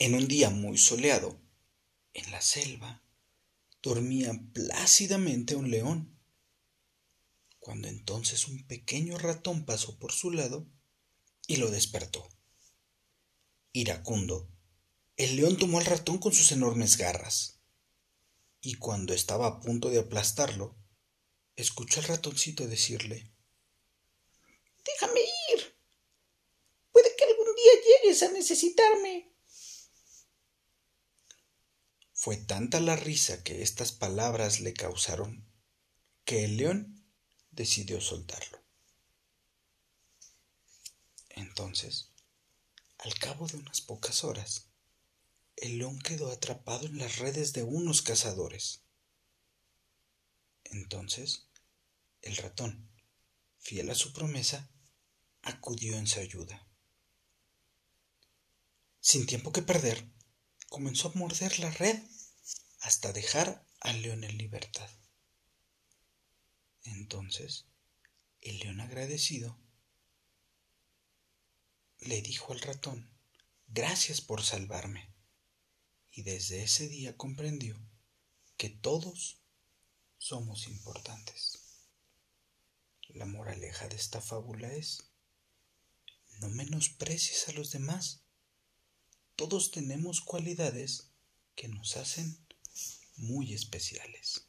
En un día muy soleado, en la selva, dormía plácidamente un león. Cuando entonces un pequeño ratón pasó por su lado y lo despertó. Iracundo, el león tomó al ratón con sus enormes garras, y cuando estaba a punto de aplastarlo, escuchó al ratoncito decirle Déjame ir. Puede que algún día llegues a necesitarme. Fue tanta la risa que estas palabras le causaron que el león decidió soltarlo. Entonces, al cabo de unas pocas horas, el león quedó atrapado en las redes de unos cazadores. Entonces, el ratón, fiel a su promesa, acudió en su ayuda. Sin tiempo que perder, comenzó a morder la red hasta dejar al león en libertad. Entonces, el león agradecido le dijo al ratón, gracias por salvarme. Y desde ese día comprendió que todos somos importantes. La moraleja de esta fábula es, no menosprecies a los demás. Todos tenemos cualidades que nos hacen muy especiales.